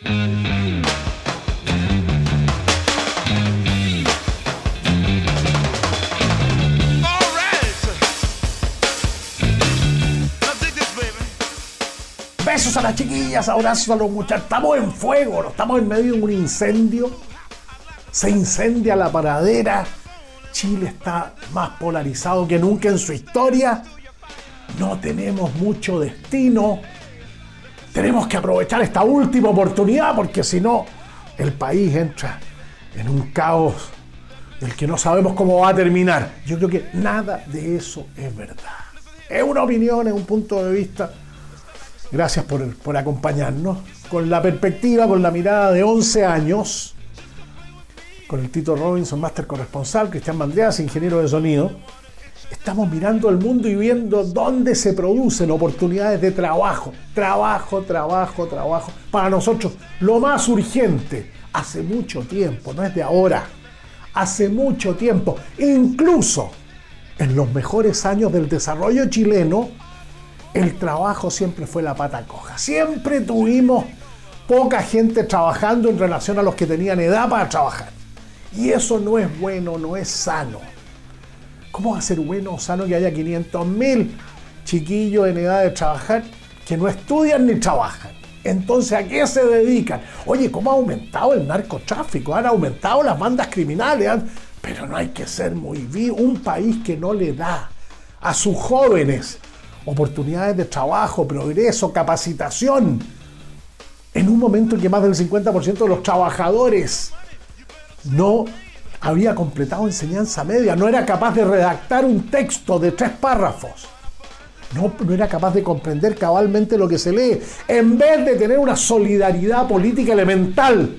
Besos a las chiquillas, abrazos a los muchachos. Estamos en fuego, estamos en medio de un incendio. Se incendia la paradera. Chile está más polarizado que nunca en su historia. No tenemos mucho destino tenemos que aprovechar esta última oportunidad porque si no, el país entra en un caos del que no sabemos cómo va a terminar. Yo creo que nada de eso es verdad. Es una opinión, es un punto de vista. Gracias por, por acompañarnos. Con la perspectiva, con la mirada de 11 años, con el Tito Robinson, máster corresponsal, Cristian Mandreas, ingeniero de sonido Estamos mirando el mundo y viendo dónde se producen oportunidades de trabajo. Trabajo, trabajo, trabajo. Para nosotros, lo más urgente, hace mucho tiempo, no es de ahora, hace mucho tiempo, incluso en los mejores años del desarrollo chileno, el trabajo siempre fue la pata coja. Siempre tuvimos poca gente trabajando en relación a los que tenían edad para trabajar. Y eso no es bueno, no es sano. ¿Cómo va a ser bueno o sano que haya 500.000 chiquillos en edad de trabajar que no estudian ni trabajan? Entonces, ¿a qué se dedican? Oye, ¿cómo ha aumentado el narcotráfico? Han aumentado las bandas criminales. Pero no hay que ser muy vivo. Un país que no le da a sus jóvenes oportunidades de trabajo, progreso, capacitación. En un momento en que más del 50% de los trabajadores no había completado enseñanza media, no era capaz de redactar un texto de tres párrafos. No, no, era capaz de comprender cabalmente lo que se lee, en vez de tener una solidaridad política elemental.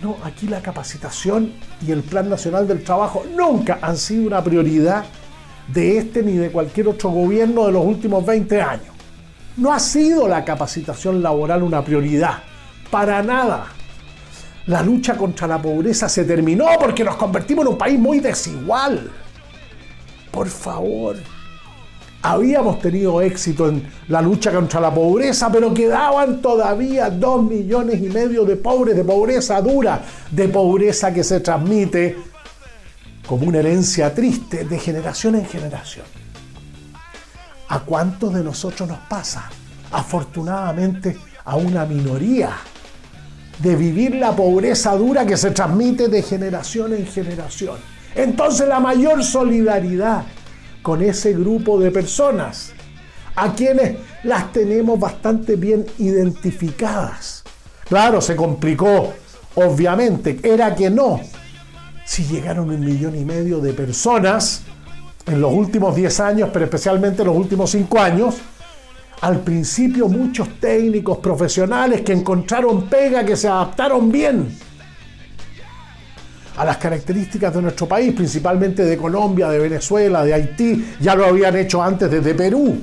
No, aquí la capacitación y el Plan Nacional del Trabajo nunca han sido una prioridad de este ni de cualquier otro gobierno de los últimos 20 años. No ha sido la capacitación laboral una prioridad, para nada la lucha contra la pobreza se terminó porque nos convertimos en un país muy desigual. Por favor. Habíamos tenido éxito en la lucha contra la pobreza, pero quedaban todavía dos millones y medio de pobres, de pobreza dura, de pobreza que se transmite como una herencia triste de generación en generación. ¿A cuántos de nosotros nos pasa? Afortunadamente a una minoría de vivir la pobreza dura que se transmite de generación en generación. Entonces la mayor solidaridad con ese grupo de personas, a quienes las tenemos bastante bien identificadas. Claro, se complicó, obviamente, era que no. Si llegaron un millón y medio de personas en los últimos 10 años, pero especialmente en los últimos 5 años, al principio muchos técnicos profesionales que encontraron pega, que se adaptaron bien a las características de nuestro país, principalmente de Colombia, de Venezuela, de Haití, ya lo habían hecho antes desde Perú.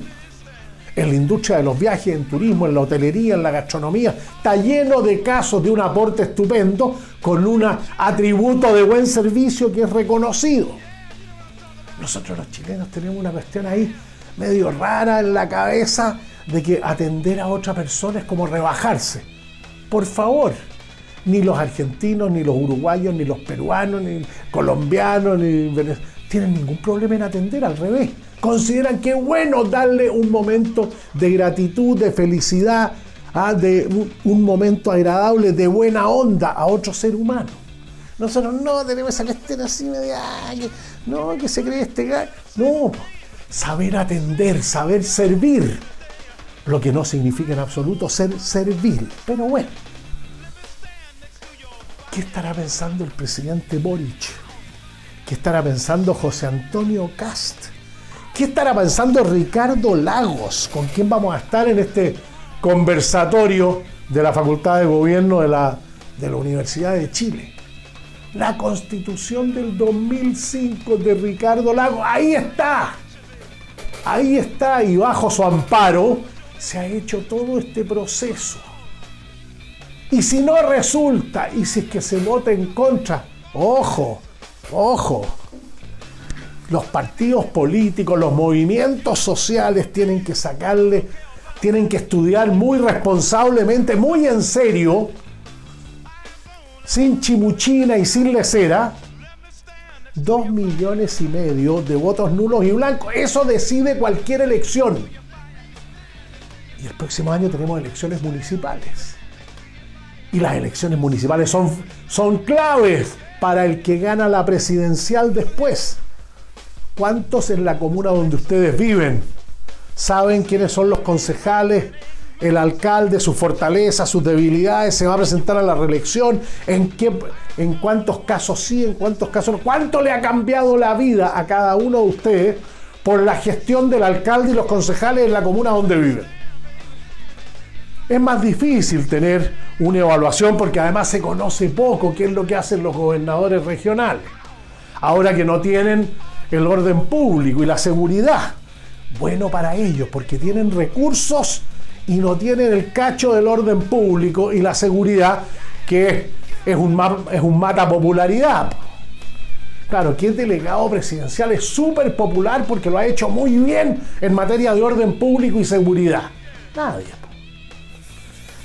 En la industria de los viajes, en turismo, en la hotelería, en la gastronomía, está lleno de casos de un aporte estupendo con un atributo de buen servicio que es reconocido. Nosotros los chilenos tenemos una cuestión ahí medio rara en la cabeza de que atender a otra persona es como rebajarse. Por favor, ni los argentinos, ni los uruguayos, ni los peruanos, ni colombianos, ni venezolanos tienen ningún problema en atender, al revés. Consideran que es bueno darle un momento de gratitud, de felicidad, ¿ah? de un, momento agradable, de buena onda a otro ser humano. Nosotros no tenemos esa cuestión así media, que, no, que se cree este gallo. No, saber atender, saber servir lo que no significa en absoluto ser servil. Pero bueno, ¿qué estará pensando el presidente Boric? ¿Qué estará pensando José Antonio Cast? ¿Qué estará pensando Ricardo Lagos? ¿Con quién vamos a estar en este conversatorio de la Facultad de Gobierno de la, de la Universidad de Chile. La constitución del 2005 de Ricardo Lago, ahí está. Ahí está y bajo su amparo se ha hecho todo este proceso. Y si no resulta, y si es que se vota en contra, ojo, ojo, los partidos políticos, los movimientos sociales tienen que sacarle, tienen que estudiar muy responsablemente, muy en serio, sin chimuchina y sin lecera, dos millones y medio de votos nulos y blancos. Eso decide cualquier elección. Y el próximo año tenemos elecciones municipales. Y las elecciones municipales son, son claves para el que gana la presidencial después. ¿Cuántos en la comuna donde ustedes viven saben quiénes son los concejales, el alcalde, sus fortalezas, sus debilidades? ¿Se va a presentar a la reelección? ¿En, qué, en cuántos casos sí, en cuántos casos no? ¿Cuánto le ha cambiado la vida a cada uno de ustedes por la gestión del alcalde y los concejales en la comuna donde viven? Es más difícil tener una evaluación porque además se conoce poco qué es lo que hacen los gobernadores regionales. Ahora que no tienen el orden público y la seguridad. Bueno para ellos, porque tienen recursos y no tienen el cacho del orden público y la seguridad, que es un, es un mata popularidad. Claro, que delegado presidencial es súper popular porque lo ha hecho muy bien en materia de orden público y seguridad. Nadie.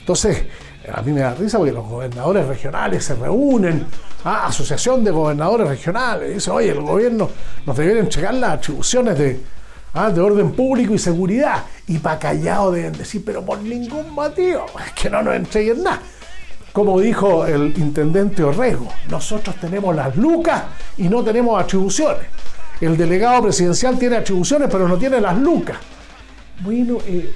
Entonces, a mí me da risa porque los gobernadores regionales se reúnen, ¿ah? asociación de gobernadores regionales, dice, oye, el gobierno nos debería entregar las atribuciones de, ¿ah? de orden público y seguridad. Y para callado deben decir, pero por ningún motivo, es que no nos entreguen nada. Como dijo el intendente Orrego, nosotros tenemos las lucas y no tenemos atribuciones. El delegado presidencial tiene atribuciones, pero no tiene las lucas. Bueno, eh,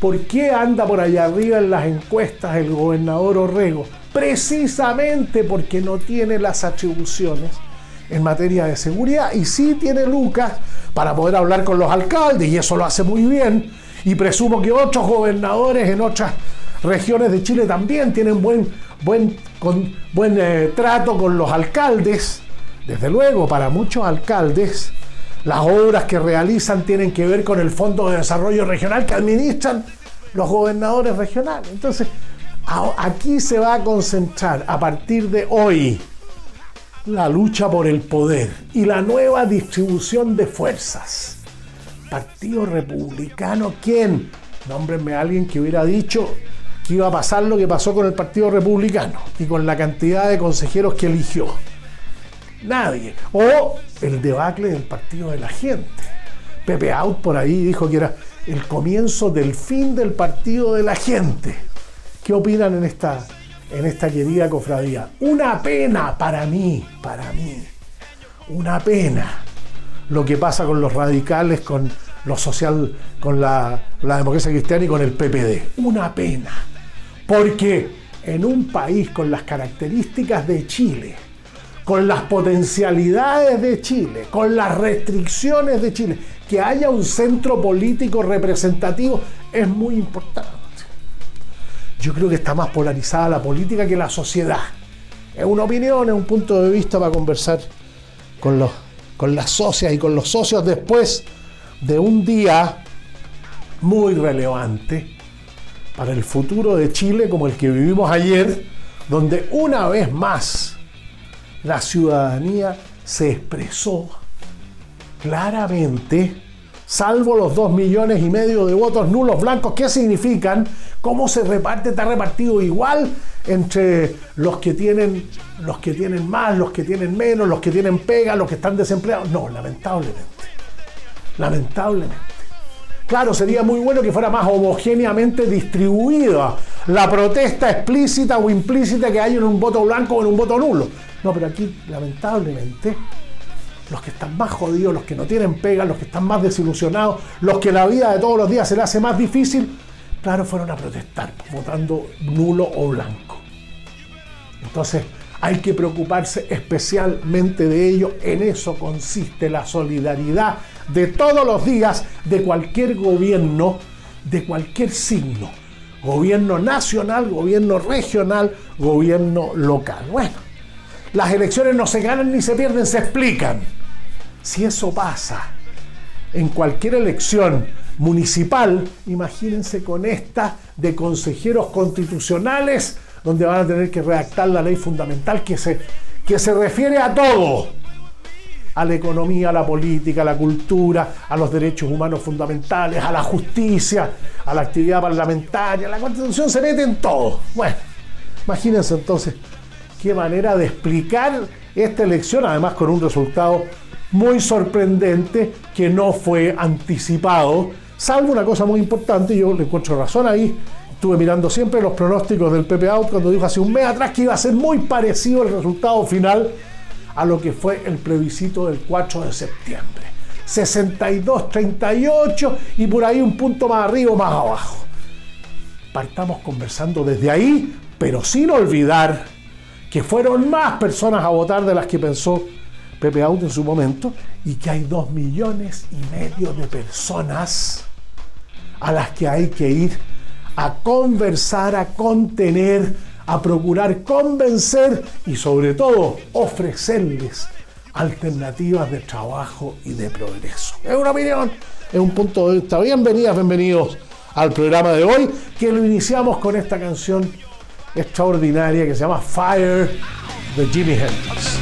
¿Por qué anda por allá arriba en las encuestas el gobernador Orrego? Precisamente porque no tiene las atribuciones en materia de seguridad y sí tiene Lucas para poder hablar con los alcaldes y eso lo hace muy bien y presumo que otros gobernadores en otras regiones de Chile también tienen buen, buen, buen eh, trato con los alcaldes. Desde luego, para muchos alcaldes las obras que realizan tienen que ver con el Fondo de Desarrollo Regional que administran los gobernadores regionales. Entonces, aquí se va a concentrar a partir de hoy la lucha por el poder y la nueva distribución de fuerzas. Partido Republicano, ¿quién? Nómbrenme a alguien que hubiera dicho que iba a pasar lo que pasó con el Partido Republicano y con la cantidad de consejeros que eligió. Nadie. O el debacle del partido de la gente. Pepe Out por ahí dijo que era el comienzo del fin del partido de la gente. ¿Qué opinan en esta, en esta querida cofradía? Una pena para mí, para mí. Una pena lo que pasa con los radicales, con los social, con la, la democracia cristiana y con el PPD. Una pena. Porque en un país con las características de Chile, con las potencialidades de Chile, con las restricciones de Chile, que haya un centro político representativo es muy importante. Yo creo que está más polarizada la política que la sociedad. Es una opinión, es un punto de vista para conversar con, los, con las socias y con los socios después de un día muy relevante para el futuro de Chile como el que vivimos ayer, donde una vez más la ciudadanía se expresó claramente, salvo los dos millones y medio de votos nulos blancos, ¿qué significan? ¿Cómo se reparte? ¿Está repartido igual entre los que tienen, los que tienen más, los que tienen menos, los que tienen pega, los que están desempleados? No, lamentablemente. Lamentablemente. Claro, sería muy bueno que fuera más homogéneamente distribuida la protesta explícita o implícita que hay en un voto blanco o en un voto nulo. No, pero aquí, lamentablemente, los que están más jodidos, los que no tienen pega, los que están más desilusionados, los que la vida de todos los días se le hace más difícil, claro, fueron a protestar, votando nulo o blanco. Entonces, hay que preocuparse especialmente de ello. En eso consiste la solidaridad de todos los días de cualquier gobierno, de cualquier signo, gobierno nacional, gobierno regional, gobierno local. Bueno, las elecciones no se ganan ni se pierden, se explican. Si eso pasa en cualquier elección municipal, imagínense con esta de consejeros constitucionales, donde van a tener que redactar la ley fundamental que se, que se refiere a todo, a la economía, a la política, a la cultura, a los derechos humanos fundamentales, a la justicia, a la actividad parlamentaria, la constitución se mete en todo. Bueno, imagínense entonces qué manera de explicar esta elección, además con un resultado muy sorprendente que no fue anticipado, salvo una cosa muy importante, yo le encuentro razón ahí, estuve mirando siempre los pronósticos del Out cuando dijo hace un mes atrás que iba a ser muy parecido el resultado final a lo que fue el plebiscito del 4 de septiembre. 62-38 y por ahí un punto más arriba o más abajo. Partamos conversando desde ahí, pero sin olvidar que fueron más personas a votar de las que pensó Pepe Auto en su momento y que hay dos millones y medio de personas a las que hay que ir a conversar, a contener, a procurar convencer y sobre todo ofrecerles alternativas de trabajo y de progreso. Es una opinión, es un punto de vista. Bienvenidas, bienvenidos al programa de hoy, que lo iniciamos con esta canción extraordinaria que se llama Fire de Jimi Hendrix.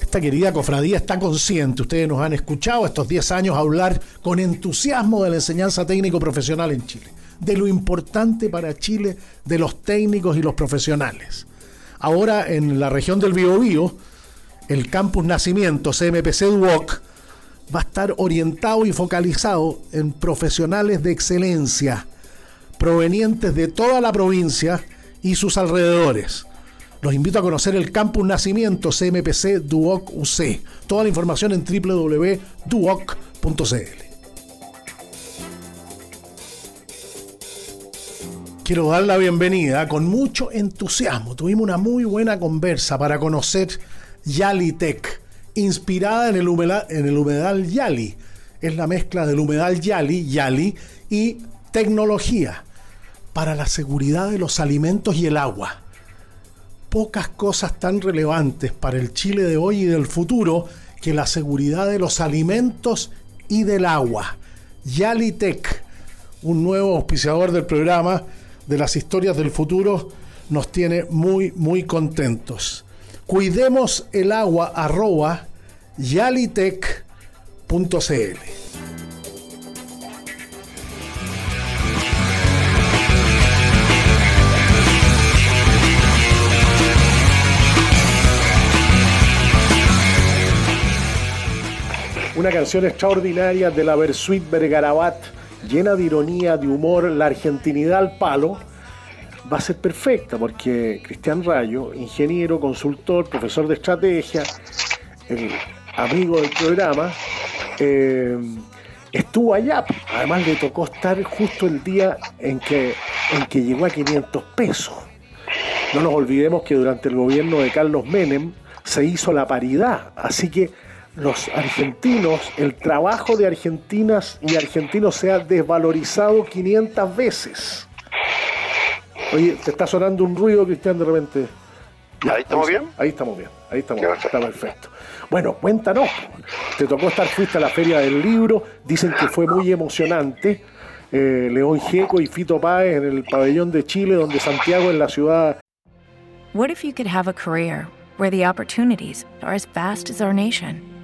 Esta querida cofradía está consciente, ustedes nos han escuchado estos 10 años hablar con entusiasmo de la enseñanza técnico profesional en Chile, de lo importante para Chile de los técnicos y los profesionales Ahora en la región del Biobío, el campus Nacimiento CMPC Duoc va a estar orientado y focalizado en profesionales de excelencia provenientes de toda la provincia y sus alrededores. Los invito a conocer el campus Nacimiento CMPC Duoc UC. Toda la información en www.duoc.cl. quiero dar la bienvenida con mucho entusiasmo. Tuvimos una muy buena conversa para conocer Yalitech, inspirada en el, humedal, en el humedal Yali. Es la mezcla del humedal Yali, Yali, y tecnología para la seguridad de los alimentos y el agua. Pocas cosas tan relevantes para el Chile de hoy y del futuro que la seguridad de los alimentos y del agua. Yalitech, un nuevo auspiciador del programa, de las historias del futuro nos tiene muy, muy contentos. Cuidemos el agua arroba yalitech.cl. Una canción extraordinaria de la Versuit Bergarabat llena de ironía, de humor, la argentinidad al palo, va a ser perfecta porque Cristian Rayo, ingeniero, consultor, profesor de estrategia, amigo del programa, eh, estuvo allá. Además le tocó estar justo el día en que, en que llegó a 500 pesos. No nos olvidemos que durante el gobierno de Carlos Menem se hizo la paridad, así que los argentinos, el trabajo de argentinas y argentinos se ha desvalorizado 500 veces. Oye, te está sonando un ruido, Cristian, de repente. ¿Ahí estamos bien? Ahí estamos bien, ahí estamos bien, está perfecto. Bueno, cuéntanos, te tocó estar, fuiste a la Feria del Libro, dicen que fue muy emocionante. Eh, León Gieco y Fito Páez en el pabellón de Chile, donde Santiago es la ciudad. What if you could have a career where the opportunities are as vast as our nation?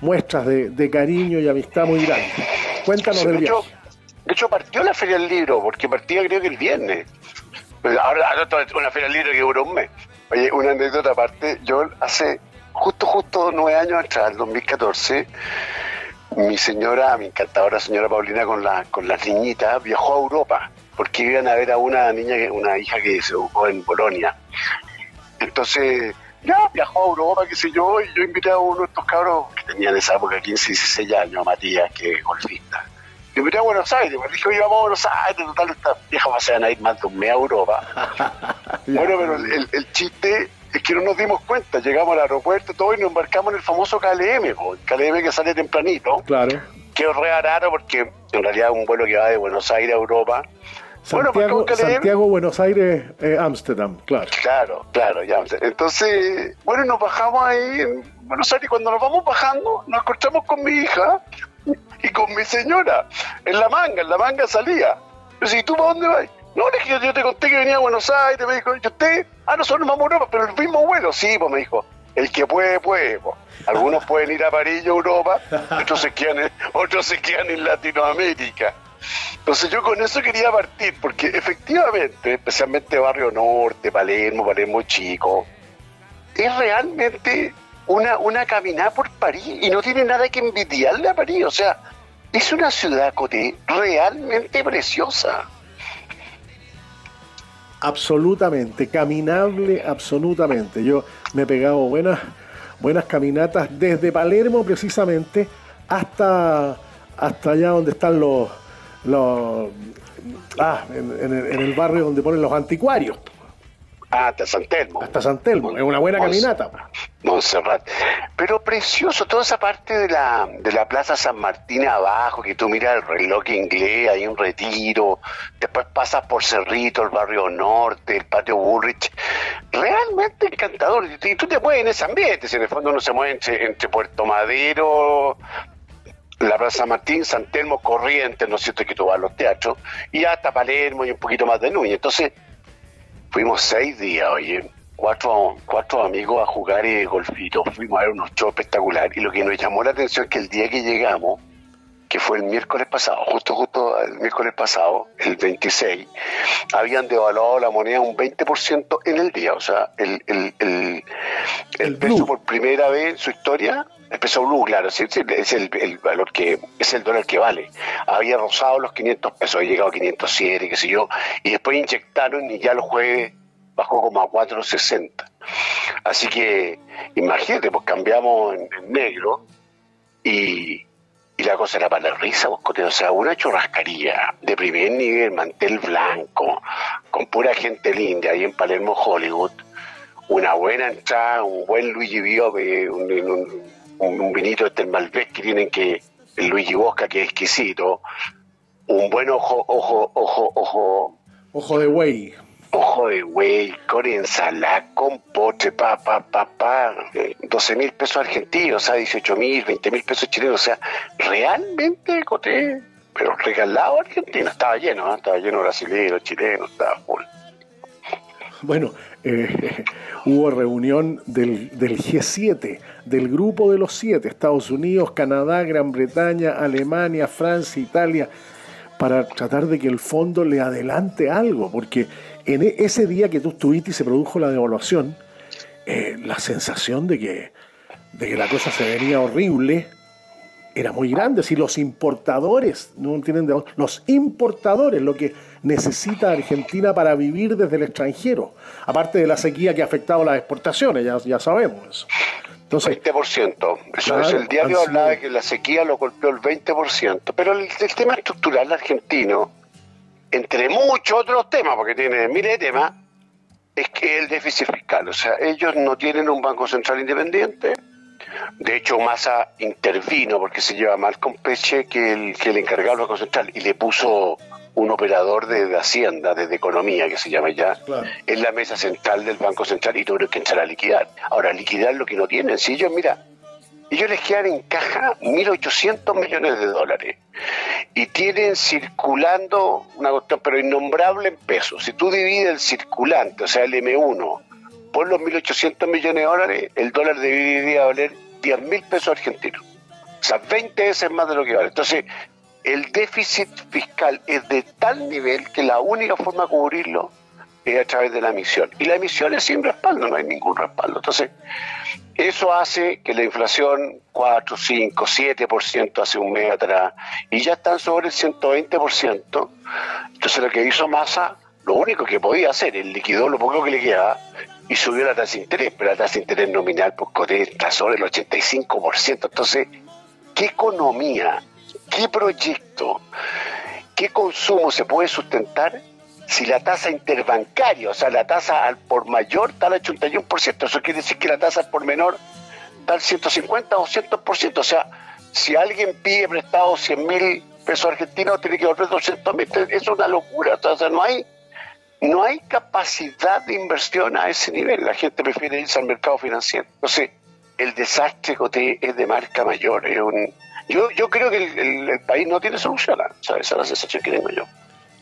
muestras de, de, cariño y amistad muy grandes. Cuéntanos del viaje. De hecho, partió la Feria del Libro, porque partía creo que el viernes. Ahora una Feria del Libro que duró un mes. Oye, una anécdota aparte, yo hace justo, justo nueve años atrás, el 2014, mi señora, mi encantadora señora Paulina con, la, con las niñitas, viajó a Europa, porque iban a ver a una niña, una hija que se educó en Polonia. Entonces, ya viajó a Europa, qué sé yo, y yo invité a uno de estos cabros que tenían en esa época 15, 16 años, a Matías, que es golfista. Lo invité a Buenos Aires, me dijo, oye, vamos a Buenos Aires, total, estas viejas van a ir más de un mes a Europa. bueno, pero el, el chiste es que no nos dimos cuenta, llegamos al aeropuerto todo y nos embarcamos en el famoso KLM, el KLM que sale tempranito. Claro. Que es re raro porque en realidad es un vuelo que va de Buenos Aires a Europa. Santiago, bueno, Santiago Buenos Aires, eh, Ámsterdam, claro. Claro, claro, ya. Entonces, bueno, nos bajamos ahí en Buenos Aires y cuando nos vamos bajando nos encontramos con mi hija y con mi señora en la manga, en la manga salía. Yo ¿y tú para dónde vas? No, es que yo, te conté que venía a Buenos Aires, me dijo, ¿y usted? Ah, nosotros nos vamos a Europa, pero el mismo vuelo, sí, pues me dijo, el que puede, puede. Pues. Algunos pueden ir a París, Europa, otros se, quedan en, otros se quedan en Latinoamérica. Entonces yo con eso quería partir, porque efectivamente, especialmente Barrio Norte, Palermo, Palermo Chico, es realmente una, una caminada por París y no tiene nada que envidiarle a París. O sea, es una ciudad, realmente preciosa. Absolutamente, caminable absolutamente. Yo me he pegado buenas, buenas caminatas desde Palermo precisamente hasta, hasta allá donde están los, los ah, en, el barrio donde ponen los anticuarios. Ah, hasta San Telmo. Hasta San Telmo, es una buena caminata. Montserrat. Pero precioso, toda esa parte de la, de la Plaza San Martín abajo, que tú miras el reloj inglés, hay un retiro, después pasas por Cerrito, el barrio norte, el patio Bullrich. Realmente encantador. Y tú te mueves en ese ambiente, si en el fondo uno se mueve entre, Puerto Madero, la Plaza Martín, San Telmo, Corrientes, ¿no es cierto? Que a los teatros, y hasta Palermo y un poquito más de Núñez. Entonces, Fuimos seis días, oye, cuatro, cuatro amigos a jugar y golfito. Fuimos a ver unos shows espectaculares. Y lo que nos llamó la atención es que el día que llegamos, que fue el miércoles pasado, justo, justo el miércoles pasado, el 26, habían devaluado la moneda un 20% en el día. O sea, el, el, el, el peso por primera vez en su historia el peso blue, claro, es el, valor que, es el dólar que vale. Había rozado los 500 pesos, había llegado a 507, qué sé yo, y después inyectaron y ya los jueves bajó como a 460. Así que, imagínate, pues cambiamos en, negro y, y, la cosa era para la risa, pues, o sea, una churrascaría de primer nivel, mantel blanco, con pura gente linda ahí en Palermo, Hollywood, una buena entrada, un buen Luigi Biobe, un, un un, vinito este el Malbec que tienen que, el Luigi Bosca que es exquisito, un buen ojo, ojo, ojo, ojo. Ojo de güey. Ojo de güey, con ensalada, con poche, pa, pa, pa, pa, 12 mil pesos argentinos, o sea, 18 mil, 20 mil pesos chilenos, o sea, realmente coté, pero regalado argentino, estaba lleno, ¿eh? estaba lleno brasileño, chileno, estaba full. Bueno, eh, hubo reunión del, del, G7, del grupo de los siete, Estados Unidos, Canadá, Gran Bretaña, Alemania, Francia, Italia, para tratar de que el fondo le adelante algo, porque en e, ese día que tú estuviste y se produjo la devaluación, eh, la sensación de que, de que la cosa se venía horrible, era muy grande. Si los importadores, no entienden de los importadores, lo que necesita Argentina para vivir desde el extranjero, aparte de la sequía que ha afectado las exportaciones, ya, ya sabemos eso. Entonces, 20%. Eso es el diario hablaba de que la sequía lo golpeó el 20%. Pero el, tema estructural argentino, entre muchos otros temas, porque tiene miles de temas, es que el déficit fiscal. O sea, ellos no tienen un banco central independiente, de hecho, Massa intervino porque se lleva mal con Peche que el, que el encargado del Banco Central y le puso un operador de, Hacienda, de, Economía, que se llama ya, en la mesa central del Banco Central y tuvieron que entrar a liquidar. Ahora, liquidar lo que no tienen. Si ellos, mira, ellos les quedan en caja 1.800 millones de dólares y tienen circulando una cuestión, pero innombrable en pesos. Si tú divides el circulante, o sea, el M1, por los 1.800 millones de dólares, el dólar debería valer 10 mil pesos argentinos. O sea, 20 veces más de lo que vale. Entonces, el déficit fiscal es de tal nivel que la única forma de cubrirlo es a través de la emisión. Y la emisión es sin respaldo, no hay ningún respaldo. Entonces, eso hace que la inflación 4, 5, 7% hace un mes atrás, y ya están sobre el 120%. Entonces, lo que hizo Massa, lo único que podía hacer, es liquidó lo poco que le quedaba y subió la tasa de interés, pero la tasa de interés nominal por pues, está sobre el 85%. Entonces, ¿qué economía, qué proyecto, qué consumo se puede sustentar si la tasa interbancaria, o sea, la tasa al por mayor está al 81%? Eso quiere decir que la tasa al por menor está al 150 o 200%. O sea, si alguien pide prestado 100 mil pesos argentinos, tiene que volver 200 mil. Es una locura. O sea, no hay no hay capacidad de inversión a ese nivel. La gente prefiere irse al mercado financiero. Entonces, el desastre es de marca mayor. yo, yo creo que el, país no tiene solución. Esa es la sensación que tengo yo.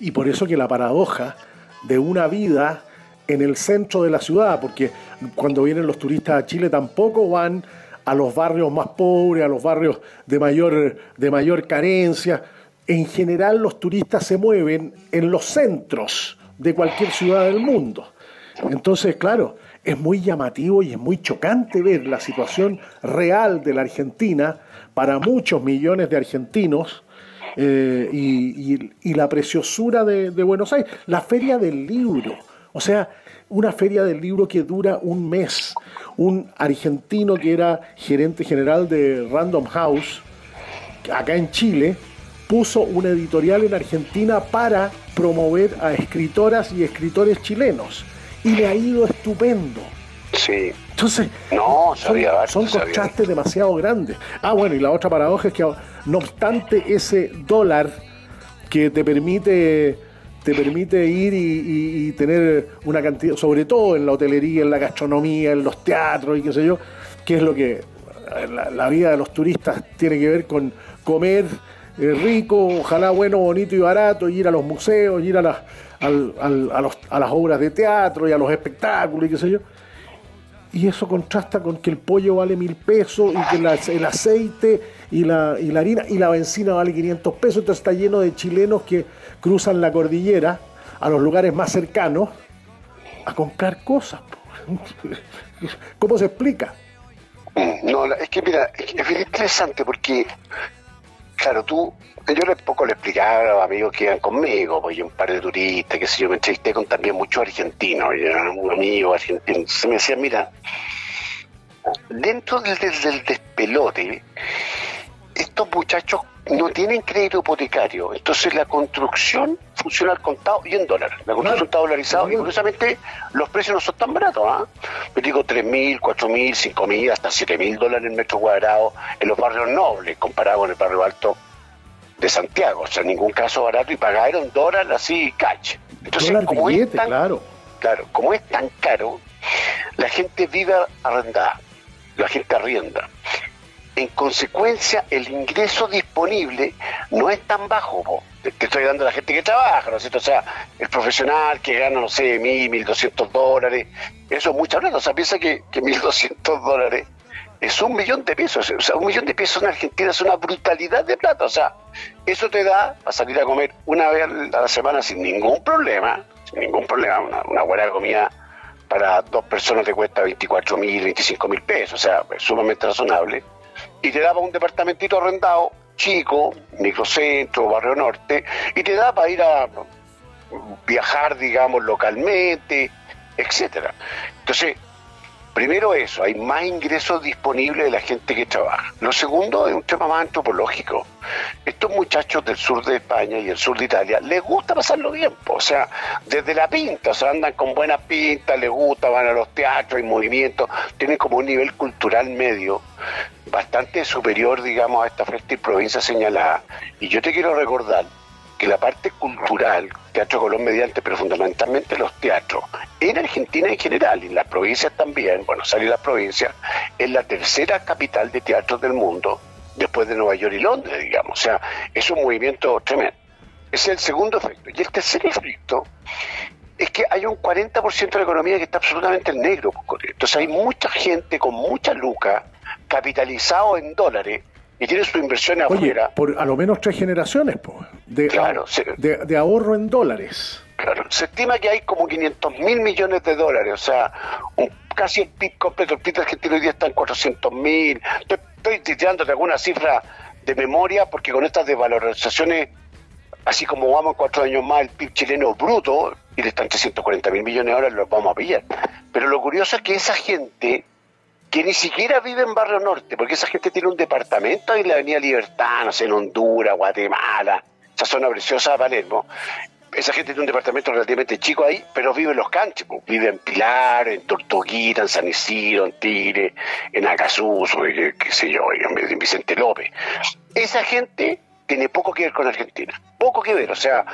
Y por eso que la paradoja de una vida en el centro de la ciudad, porque cuando vienen los turistas a Chile tampoco van a los barrios más pobres, a los barrios de mayor, de mayor carencia. En general los turistas se mueven en los centros de cualquier ciudad del mundo. Entonces, claro, es muy llamativo y es muy chocante ver la situación real de la Argentina para muchos millones de argentinos eh, y, la preciosura de, Buenos Aires. La feria del libro, o sea, una feria del libro que dura un mes. Un argentino que era gerente general de Random House, acá en Chile, puso una editorial en Argentina para promover a escritoras y escritores chilenos. Y le ha ido estupendo. Sí. Entonces, no, son, contrastes demasiado grandes. Ah, bueno, y la otra paradoja es que no obstante ese dólar que te permite te permite ir y, tener una cantidad, sobre todo en la hotelería, en la gastronomía, en los teatros y qué sé yo, que es lo que la vida de los turistas tiene que ver con comer rico, ojalá bueno, bonito y barato, y ir a los museos, ir a las, a, las obras de teatro y a los espectáculos y qué sé yo. Y eso contrasta con que el pollo vale mil pesos y que el aceite y la, y harina y la benzina vale 500 pesos. Entonces está lleno de chilenos que cruzan la cordillera a los lugares más cercanos a comprar cosas. ¿Cómo se explica? No, es que mira, es interesante porque claro, tú, yo le poco le explicaba a los amigos que iban conmigo, pues un par de turistas, que sé yo, me entrevisté con también muchos argentinos, un amigo argentino, se me decía, mira, dentro del, del despelote, estos muchachos no tienen crédito hipotecario, entonces la construcción funciona al contado y en dólares. La construcción está dolarizada y curiosamente los precios no son tan baratos. ¿ah? Me digo 3.000, 4.000, 5.000, hasta 7.000 dólares el metro cuadrado en los barrios nobles, comparado con el barrio alto de Santiago. O sea, en ningún caso barato y pagar un dólar así catch. Entonces, como es tan, claro. claro, como es tan caro, la gente vive arrendada, la gente arrienda en consecuencia el ingreso disponible no es tan bajo. Te, estoy dando a la gente que trabaja, ¿no es cierto? O sea, el profesional que gana, no sé, mil, mil doscientos dólares, eso es mucha plata. O sea, piensa que, mil doscientos dólares es un millón de pesos. O sea, un millón de pesos en Argentina es una brutalidad de plata. O sea, eso te da para salir a comer una vez a la semana sin ningún problema, sin ningún problema, una, una buena comida para dos personas te cuesta 24 mil, 25 mil pesos, o sea, es sumamente razonable y te daba un departamentito arrendado, chico, microcentro, barrio norte, y te da para ir a viajar, digamos, localmente, etcétera. Entonces, Primero eso, hay más ingresos disponibles de la gente que trabaja. Lo segundo es un tema más antropológico. Estos muchachos del sur de España y el sur de Italia les gusta pasarlo bien, o sea, desde la pinta, o sea, andan con buena pinta, les gusta, van a los teatros, y movimientos, tienen como un nivel cultural medio bastante superior, digamos, a esta y provincia señalada. Y yo te quiero recordar que la parte cultural, Teatro Colón mediante, pero fundamentalmente los teatros, en Argentina en general, y en las provincias también, bueno, Aires y las provincias, es la tercera capital de teatros del mundo, después de Nueva York y Londres, digamos. O sea, es un movimiento tremendo. Ese es el segundo efecto. Y el tercer efecto es que hay un 40% de la economía que está absolutamente en negro. Entonces hay mucha gente con mucha luca, capitalizado en dólares, y tiene su inversión afuera. por a lo menos tres generaciones de, de, ahorro en dólares. Claro, se estima que hay como 500 mil millones de dólares, o sea, casi el PIB completo, el PIB argentino hoy día está en 400 mil. Estoy, estoy de alguna cifra de memoria porque con estas desvalorizaciones, así como vamos cuatro años más, el PIB chileno bruto, y le están 340 mil millones de dólares, los vamos a pillar. Pero lo curioso es que esa gente que ni siquiera vive en Barrio Norte, porque esa gente tiene un departamento ahí en la Avenida Libertad, no sé, en Honduras, Guatemala, esa zona preciosa de Palermo, esa gente tiene un departamento relativamente chico ahí, pero vive en los canches, pues. vive en Pilar, en Tortuguita, en San Isidro, en Tigre, en Acasuso, qué, sé yo, en Vicente López. Esa gente tiene poco que ver con Argentina, poco que ver, o sea,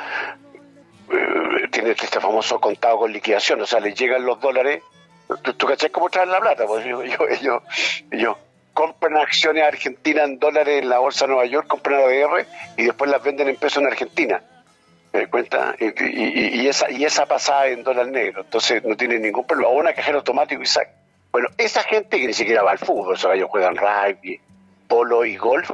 eh, tiene este famoso contado con liquidación, o sea, le llegan los dólares, ¿tú, tú cómo traen la plata? Pues ellos, ellos, compran acciones argentinas en dólares en la bolsa de Nueva York, compran ADR y después las venden en pesos en Argentina cuenta? Y, esa, y esa pasada en dólar negro. Entonces no tiene ningún problema. O una cajero automático y saca. Bueno, esa gente que ni siquiera va al fútbol, sea, ellos juegan rugby, polo y golf,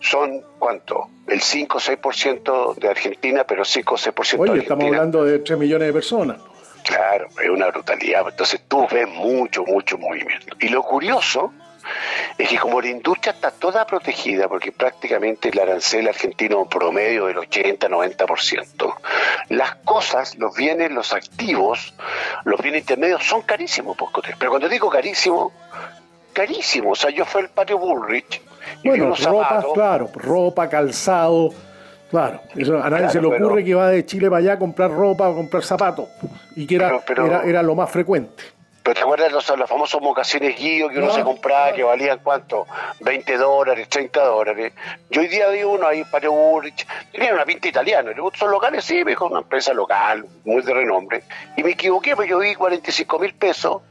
son ¿cuánto? El 5 o 6% de Argentina, pero 5 o 6% Oye, de Argentina. estamos hablando de 3 millones de personas. Claro, es una brutalidad. Entonces tú ves mucho, mucho movimiento. Y lo curioso es que como la industria está toda protegida, porque prácticamente el arancel argentino promedio del 80-90%, las cosas, los bienes, los activos, los bienes intermedios son carísimos, pero cuando digo carísimo, carísimo, o sea, yo fui al patio Bullrich y bueno, ropa, claro, ropa, calzado, claro, eso, a nadie se le ocurre que va de Chile para allá a comprar ropa o comprar zapatos, y que era, era lo más frecuente. Pero te acuerdas los, los famosos mocasines guío que uno se compraba que valían cuánto? 20 dólares, 30 dólares. Yo hoy día vi uno ahí para Urich, tenía una pinta italiana. Son locales, sí, me dijo una empresa local, muy de renombre. Y me equivoqué porque yo vi 45 mil pesos,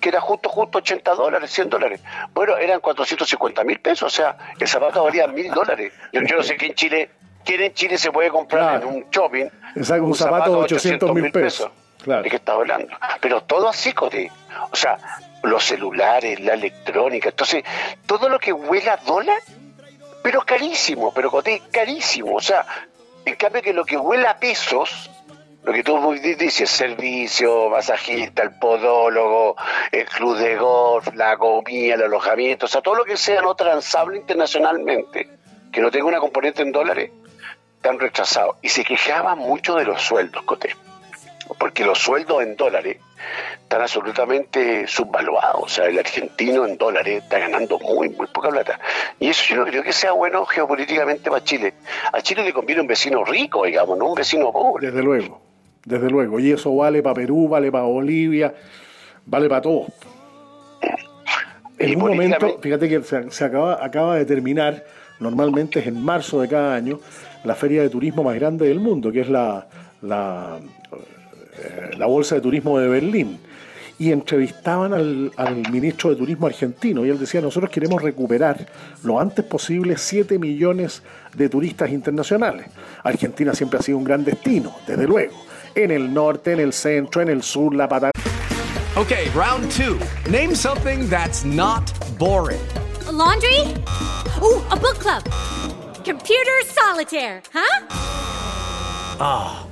que era justo, justo 80 dólares, 100 dólares. Bueno, eran 450 mil pesos, o sea, el zapato valía mil dólares. Yo, no sé qué en Chile, quién en Chile se puede comprar en un shopping. Exacto, un, zapato, de 800 mil pesos. ¿De qué está hablando? Pero todo así, Cote. O sea, los celulares, la electrónica. Entonces, todo lo que huela a dólar, pero carísimo, pero Cote, carísimo. O sea, en cambio que lo que huela a pesos, lo que tú dices, servicio, masajista, el podólogo, el club de golf, la comida, el alojamiento, o sea, todo lo que sea no transable internacionalmente, que no tenga una componente en dólares, están rechazados. Y se quejaban mucho de los sueldos, Cote porque los sueldos en dólares están absolutamente subvaluados. O sea, el argentino en dólares está ganando muy, muy poca plata. Y eso yo no creo que sea bueno geopolíticamente para Chile. A Chile le conviene un vecino rico, digamos, no un vecino pobre. Desde luego, desde luego. Y eso vale para Perú, vale para Bolivia, vale para todos. En un momento, fíjate que se, acaba, acaba de terminar, normalmente es en marzo de cada año, la feria de turismo más grande del mundo, que es la, la la Bolsa de Turismo de Berlín y entrevistaban al, ministro de Turismo argentino y él decía, nosotros queremos recuperar lo antes posible 7 millones de turistas internacionales. Argentina siempre ha sido un gran destino, desde luego, en el norte, en el centro, en el sur, la Patagonia. Ok, round two. Name something that's not boring. laundry? Uh, a book club. Computer solitaire, huh? Ah.